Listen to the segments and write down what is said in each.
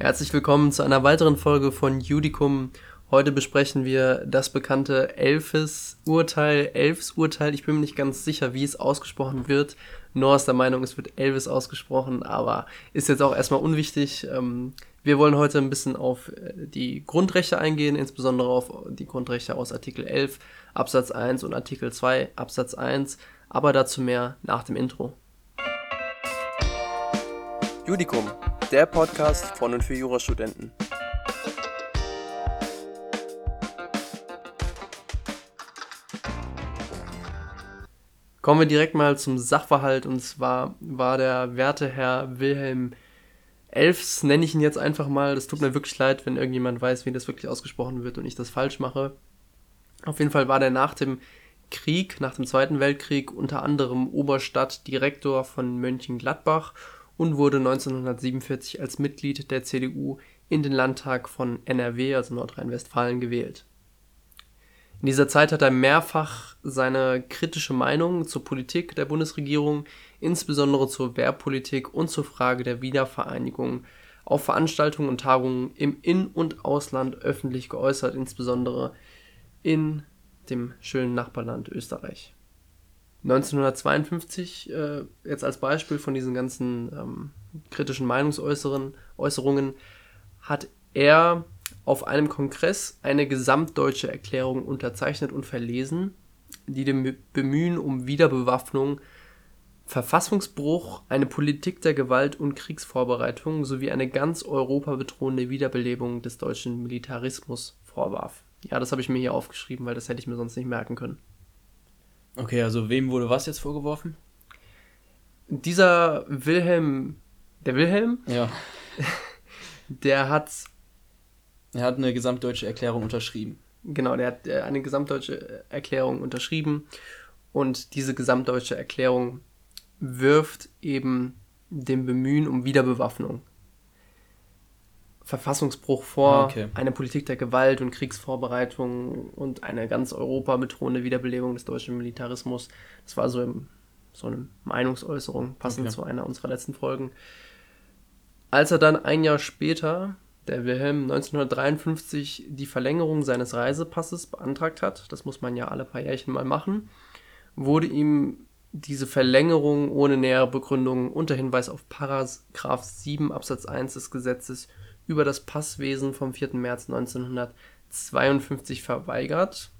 Herzlich willkommen zu einer weiteren Folge von Judicum. Heute besprechen wir das bekannte Elfes-Urteil, Elfs-Urteil. Ich bin mir nicht ganz sicher, wie es ausgesprochen wird. Noah ist der Meinung, es wird Elvis ausgesprochen, aber ist jetzt auch erstmal unwichtig. Ähm, wir wollen heute ein bisschen auf äh, die Grundrechte eingehen, insbesondere auf die Grundrechte aus Artikel 11 Absatz 1 und Artikel 2 Absatz 1, aber dazu mehr nach dem Intro. Judicum, der Podcast von und für Jurastudenten. Kommen wir direkt mal zum Sachverhalt und zwar war der werte Herr Wilhelm Elfs, nenne ich ihn jetzt einfach mal. Das tut mir wirklich leid, wenn irgendjemand weiß, wie das wirklich ausgesprochen wird und ich das falsch mache. Auf jeden Fall war der nach dem Krieg, nach dem Zweiten Weltkrieg, unter anderem Oberstadtdirektor von Mönchengladbach und wurde 1947 als Mitglied der CDU in den Landtag von NRW, also Nordrhein-Westfalen, gewählt. In dieser Zeit hat er mehrfach seine kritische Meinung zur Politik der Bundesregierung, insbesondere zur Wehrpolitik und zur Frage der Wiedervereinigung, auf Veranstaltungen und Tagungen im In- und Ausland öffentlich geäußert, insbesondere in dem schönen Nachbarland Österreich. 1952, äh, jetzt als Beispiel von diesen ganzen ähm, kritischen Meinungsäußerungen, hat er auf einem Kongress eine gesamtdeutsche Erklärung unterzeichnet und verlesen, die dem Bemühen um Wiederbewaffnung, Verfassungsbruch, eine Politik der Gewalt und Kriegsvorbereitung sowie eine ganz Europa bedrohende Wiederbelebung des deutschen Militarismus vorwarf. Ja, das habe ich mir hier aufgeschrieben, weil das hätte ich mir sonst nicht merken können. Okay, also wem wurde was jetzt vorgeworfen? Dieser Wilhelm, der Wilhelm? Ja. Der hat. Er hat eine gesamtdeutsche Erklärung unterschrieben. Genau, der hat äh, eine gesamtdeutsche Erklärung unterschrieben und diese gesamtdeutsche Erklärung wirft eben dem Bemühen um Wiederbewaffnung Verfassungsbruch vor, ah, okay. eine Politik der Gewalt und Kriegsvorbereitung und eine ganz Europa bedrohende Wiederbelebung des deutschen Militarismus. Das war so, im, so eine Meinungsäußerung, passend okay. zu einer unserer letzten Folgen. Als er dann ein Jahr später, der Wilhelm 1953, die Verlängerung seines Reisepasses beantragt hat, das muss man ja alle paar Jährchen mal machen, wurde ihm diese Verlängerung ohne nähere Begründung unter Hinweis auf Paragraph 7 Absatz 1 des Gesetzes über das Passwesen vom 4. März 1952 verweigert.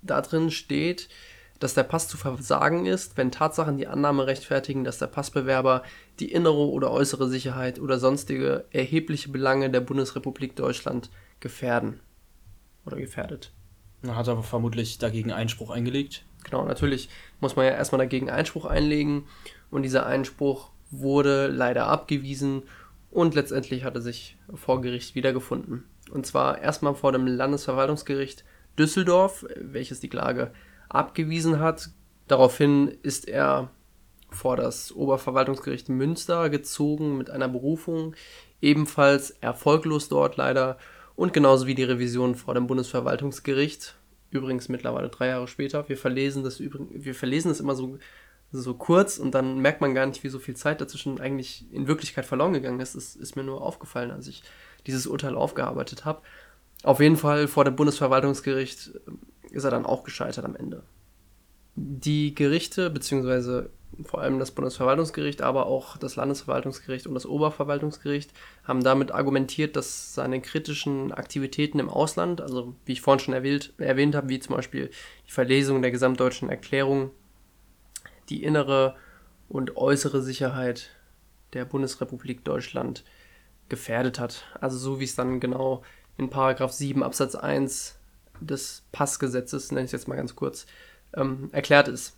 Darin steht, dass der Pass zu versagen ist, wenn Tatsachen die Annahme rechtfertigen, dass der Passbewerber die innere oder äußere Sicherheit oder sonstige erhebliche Belange der Bundesrepublik Deutschland gefährden oder gefährdet. Hat er vermutlich dagegen Einspruch eingelegt? Genau, natürlich muss man ja erstmal dagegen Einspruch einlegen und dieser Einspruch wurde leider abgewiesen und letztendlich hat er sich vor Gericht wiedergefunden. Und zwar erstmal vor dem Landesverwaltungsgericht Düsseldorf, welches die Klage abgewiesen hat. Daraufhin ist er vor das Oberverwaltungsgericht Münster gezogen mit einer Berufung, ebenfalls erfolglos dort leider und genauso wie die Revision vor dem Bundesverwaltungsgericht, übrigens mittlerweile drei Jahre später. Wir verlesen das, wir verlesen das immer so so kurz und dann merkt man gar nicht, wie so viel Zeit dazwischen eigentlich in Wirklichkeit verloren gegangen ist. Das ist mir nur aufgefallen, als ich dieses Urteil aufgearbeitet habe. Auf jeden Fall vor dem Bundesverwaltungsgericht äh, ist er dann auch gescheitert am Ende. Die Gerichte, beziehungsweise vor allem das Bundesverwaltungsgericht, aber auch das Landesverwaltungsgericht und das Oberverwaltungsgericht haben damit argumentiert, dass seine kritischen Aktivitäten im Ausland, also wie ich vorhin schon erwähnt, erwähnt habe, wie zum Beispiel die Verlesung der gesamtdeutschen Erklärung die innere und äußere Sicherheit der Bundesrepublik Deutschland gefährdet hat. Also so wie es dann genau in Paragraph 7 Absatz 1 des Passgesetzes, nenne ich es jetzt mal ganz kurz, ähm, erklärt ist.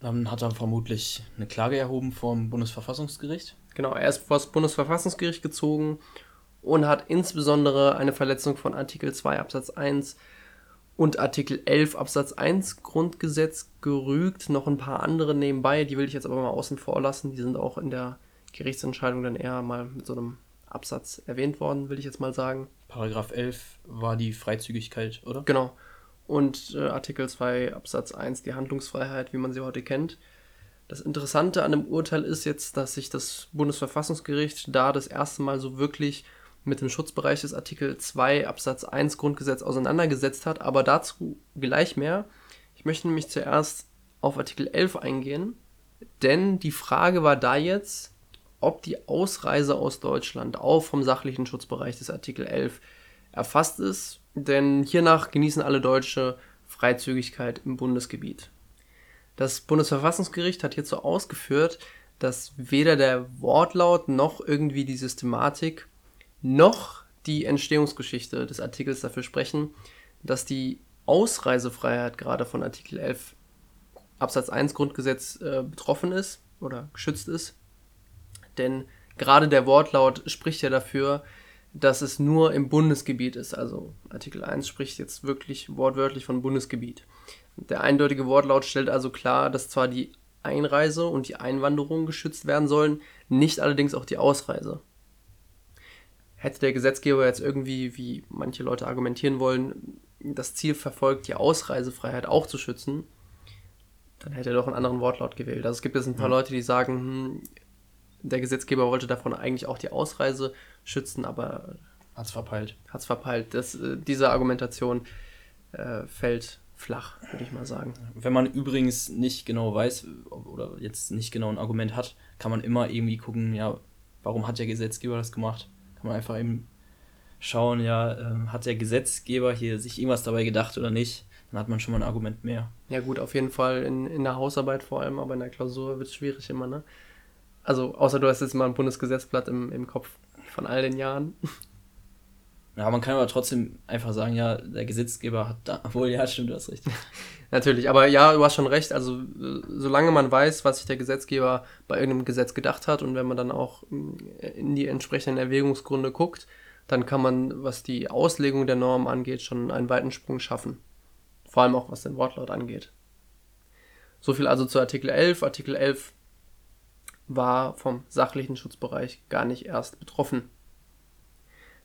Dann hat er vermutlich eine Klage erhoben vom Bundesverfassungsgericht. Genau, er ist vor das Bundesverfassungsgericht gezogen und hat insbesondere eine Verletzung von Artikel 2 Absatz 1 und Artikel 11 Absatz 1 Grundgesetz gerügt, noch ein paar andere nebenbei, die will ich jetzt aber mal außen vor lassen, die sind auch in der Gerichtsentscheidung dann eher mal mit so einem Absatz erwähnt worden, will ich jetzt mal sagen. Paragraph 11 war die Freizügigkeit, oder? Genau. Und äh, Artikel 2 Absatz 1 die Handlungsfreiheit, wie man sie heute kennt. Das Interessante an dem Urteil ist jetzt, dass sich das Bundesverfassungsgericht da das erste Mal so wirklich mit dem Schutzbereich des Artikel 2 Absatz 1 Grundgesetz auseinandergesetzt hat, aber dazu gleich mehr. Ich möchte nämlich zuerst auf Artikel 11 eingehen, denn die Frage war da jetzt, ob die Ausreise aus Deutschland auch vom sachlichen Schutzbereich des Artikel 11 erfasst ist, denn hiernach genießen alle Deutsche Freizügigkeit im Bundesgebiet. Das Bundesverfassungsgericht hat hierzu ausgeführt, dass weder der Wortlaut noch irgendwie die Systematik noch die Entstehungsgeschichte des Artikels dafür sprechen, dass die Ausreisefreiheit gerade von Artikel 11 Absatz 1 Grundgesetz äh, betroffen ist oder geschützt ist. Denn gerade der Wortlaut spricht ja dafür, dass es nur im Bundesgebiet ist. Also Artikel 1 spricht jetzt wirklich wortwörtlich von Bundesgebiet. Der eindeutige Wortlaut stellt also klar, dass zwar die Einreise und die Einwanderung geschützt werden sollen, nicht allerdings auch die Ausreise. Hätte der Gesetzgeber jetzt irgendwie, wie manche Leute argumentieren wollen, das Ziel verfolgt, die Ausreisefreiheit auch zu schützen, dann hätte er doch einen anderen Wortlaut gewählt. Also es gibt jetzt ein paar ja. Leute, die sagen, hm, der Gesetzgeber wollte davon eigentlich auch die Ausreise schützen, aber hat es verpeilt. Hat es verpeilt. Das, äh, diese Argumentation äh, fällt flach, würde ich mal sagen. Wenn man übrigens nicht genau weiß oder jetzt nicht genau ein Argument hat, kann man immer irgendwie gucken, ja, warum hat der Gesetzgeber das gemacht? Kann man einfach eben schauen, ja, äh, hat der Gesetzgeber hier sich irgendwas dabei gedacht oder nicht? Dann hat man schon mal ein Argument mehr. Ja, gut, auf jeden Fall in, in der Hausarbeit vor allem, aber in der Klausur wird es schwierig immer, ne? Also, außer du hast jetzt mal ein Bundesgesetzblatt im, im Kopf von all den Jahren. Ja, man kann aber trotzdem einfach sagen, ja, der Gesetzgeber hat da. Obwohl, ja, stimmt, du hast recht. Natürlich, aber ja, du hast schon recht. Also, solange man weiß, was sich der Gesetzgeber bei irgendeinem Gesetz gedacht hat und wenn man dann auch in die entsprechenden Erwägungsgründe guckt, dann kann man, was die Auslegung der Norm angeht, schon einen weiten Sprung schaffen. Vor allem auch was den Wortlaut angeht. So viel also zu Artikel 11. Artikel 11 war vom sachlichen Schutzbereich gar nicht erst betroffen.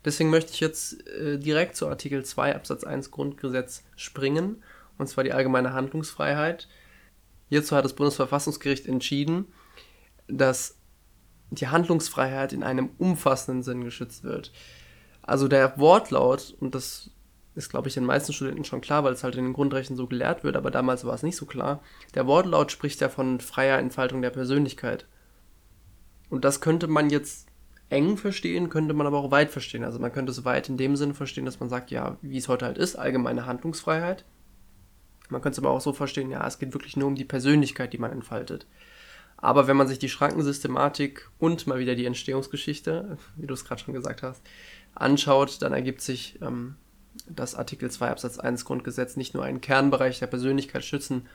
Deswegen möchte ich jetzt äh, direkt zu Artikel 2 Absatz 1 Grundgesetz springen, und zwar die allgemeine Handlungsfreiheit. Hierzu hat das Bundesverfassungsgericht entschieden, dass die Handlungsfreiheit in einem umfassenden Sinn geschützt wird. Also der Wortlaut, und das ist, glaube ich, den meisten Studenten schon klar, weil es halt in den Grundrechten so gelehrt wird, aber damals war es nicht so klar. Der Wortlaut spricht ja von freier Entfaltung der Persönlichkeit. Und das könnte man jetzt eng verstehen, könnte man aber auch weit verstehen. Also man könnte es weit in dem Sinne verstehen, dass man sagt, ja, wie es heute halt ist, allgemeine Handlungsfreiheit. Man könnte es aber auch so verstehen, ja, es geht wirklich nur um die Persönlichkeit, die man entfaltet. Aber wenn man sich die Schrankensystematik und mal wieder die Entstehungsgeschichte, wie du es gerade schon gesagt hast, anschaut, dann ergibt sich, ähm, dass Artikel 2 Absatz 1 Grundgesetz nicht nur einen Kernbereich der Persönlichkeit schützen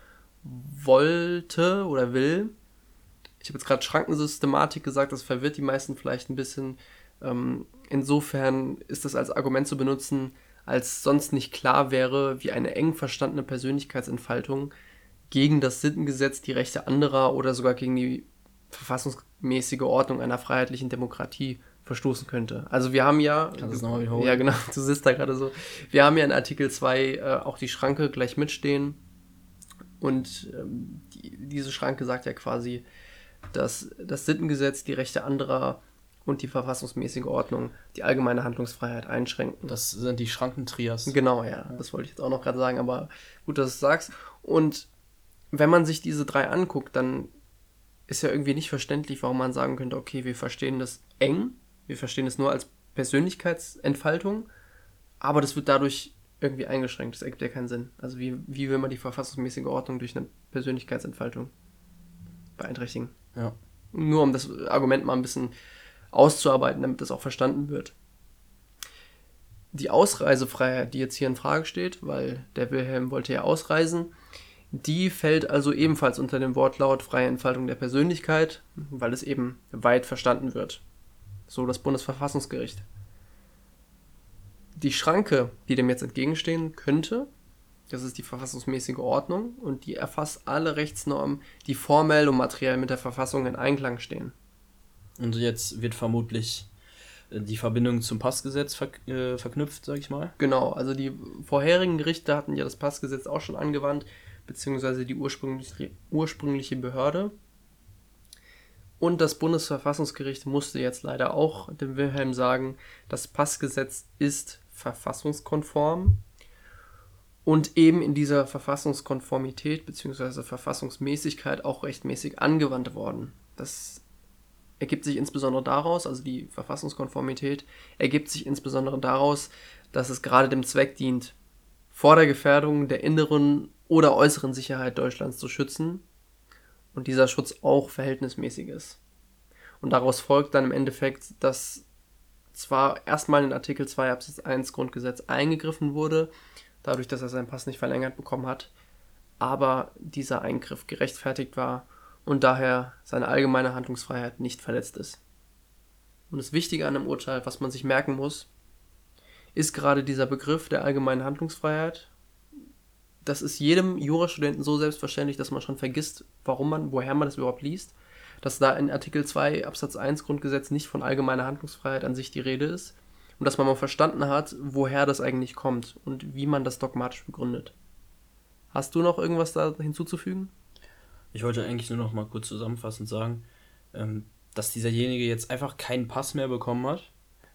wollte oder will, ich habe jetzt gerade Schrankensystematik gesagt, das verwirrt die meisten vielleicht ein bisschen. Ähm, insofern ist das als Argument zu benutzen, als sonst nicht klar wäre, wie eine eng verstandene Persönlichkeitsentfaltung gegen das Sittengesetz, die Rechte anderer oder sogar gegen die verfassungsmäßige Ordnung einer freiheitlichen Demokratie verstoßen könnte. Also wir haben ja. Ja, genau, du sitzt da gerade so. Wir haben ja in Artikel 2 äh, auch die Schranke gleich mitstehen. Und ähm, die, diese Schranke sagt ja quasi, dass das Sittengesetz die Rechte anderer und die verfassungsmäßige Ordnung die allgemeine Handlungsfreiheit einschränken. Das sind die Schrankentrias. Genau, ja. Das wollte ich jetzt auch noch gerade sagen, aber gut, dass du es sagst. Und wenn man sich diese drei anguckt, dann ist ja irgendwie nicht verständlich, warum man sagen könnte, okay, wir verstehen das eng, wir verstehen es nur als Persönlichkeitsentfaltung, aber das wird dadurch irgendwie eingeschränkt. Das ergibt ja keinen Sinn. Also wie, wie will man die verfassungsmäßige Ordnung durch eine Persönlichkeitsentfaltung beeinträchtigen? Ja. Nur um das Argument mal ein bisschen auszuarbeiten, damit das auch verstanden wird. Die Ausreisefreiheit, die jetzt hier in Frage steht, weil der Wilhelm wollte ja ausreisen, die fällt also ebenfalls unter den Wortlaut freie Entfaltung der Persönlichkeit, weil es eben weit verstanden wird. So das Bundesverfassungsgericht. Die Schranke, die dem jetzt entgegenstehen könnte, das ist die verfassungsmäßige Ordnung und die erfasst alle Rechtsnormen, die formell und materiell mit der Verfassung in Einklang stehen. Und jetzt wird vermutlich äh, die Verbindung zum Passgesetz ver äh, verknüpft, sag ich mal. Genau, also die vorherigen Gerichte hatten ja das Passgesetz auch schon angewandt, beziehungsweise die ursprüngliche, ursprüngliche Behörde. Und das Bundesverfassungsgericht musste jetzt leider auch dem Wilhelm sagen, das Passgesetz ist verfassungskonform und eben in dieser Verfassungskonformität bzw. Verfassungsmäßigkeit auch rechtmäßig angewandt worden. Das ergibt sich insbesondere daraus, also die Verfassungskonformität ergibt sich insbesondere daraus, dass es gerade dem Zweck dient, vor der Gefährdung der inneren oder äußeren Sicherheit Deutschlands zu schützen und dieser Schutz auch verhältnismäßig ist. Und daraus folgt dann im Endeffekt, dass zwar erstmal in Artikel 2 Absatz 1 Grundgesetz eingegriffen wurde, dadurch, dass er seinen Pass nicht verlängert bekommen hat, aber dieser Eingriff gerechtfertigt war und daher seine allgemeine Handlungsfreiheit nicht verletzt ist. Und das Wichtige an dem Urteil, was man sich merken muss, ist gerade dieser Begriff der allgemeinen Handlungsfreiheit. Das ist jedem Jurastudenten so selbstverständlich, dass man schon vergisst, warum man, woher man das überhaupt liest. Dass da in Artikel 2 Absatz 1 Grundgesetz nicht von allgemeiner Handlungsfreiheit an sich die Rede ist und dass man mal verstanden hat, woher das eigentlich kommt und wie man das dogmatisch begründet. Hast du noch irgendwas da hinzuzufügen? Ich wollte eigentlich nur noch mal kurz zusammenfassend sagen, ähm, dass dieserjenige jetzt einfach keinen Pass mehr bekommen hat,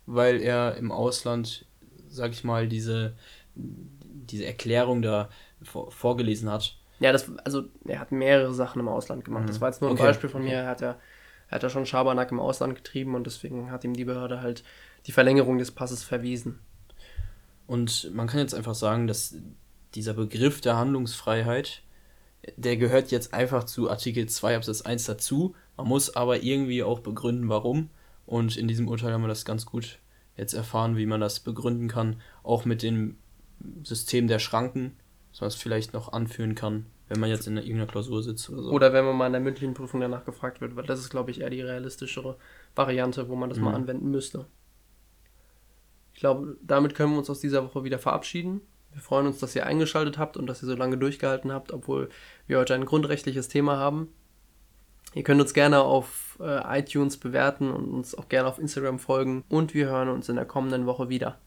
weil er im Ausland, sag ich mal, diese, diese Erklärung da vor, vorgelesen hat. Ja, das, also er hat mehrere Sachen im Ausland gemacht. Mhm. Das war jetzt nur ein okay. Beispiel von mir. Er hat ja, er hat ja schon Schabernack im Ausland getrieben und deswegen hat ihm die Behörde halt die Verlängerung des Passes verwiesen. Und man kann jetzt einfach sagen, dass dieser Begriff der Handlungsfreiheit der gehört jetzt einfach zu Artikel 2 Absatz 1 dazu. Man muss aber irgendwie auch begründen, warum. Und in diesem Urteil haben wir das ganz gut jetzt erfahren, wie man das begründen kann. Auch mit dem System der Schranken, dass man es vielleicht noch anführen kann, wenn man jetzt in irgendeiner Klausur sitzt oder so. Oder wenn man mal in der mündlichen Prüfung danach gefragt wird, weil das ist, glaube ich, eher die realistischere Variante, wo man das mhm. mal anwenden müsste. Ich glaube, damit können wir uns aus dieser Woche wieder verabschieden. Wir freuen uns, dass ihr eingeschaltet habt und dass ihr so lange durchgehalten habt, obwohl wir heute ein grundrechtliches Thema haben. Ihr könnt uns gerne auf äh, iTunes bewerten und uns auch gerne auf Instagram folgen und wir hören uns in der kommenden Woche wieder.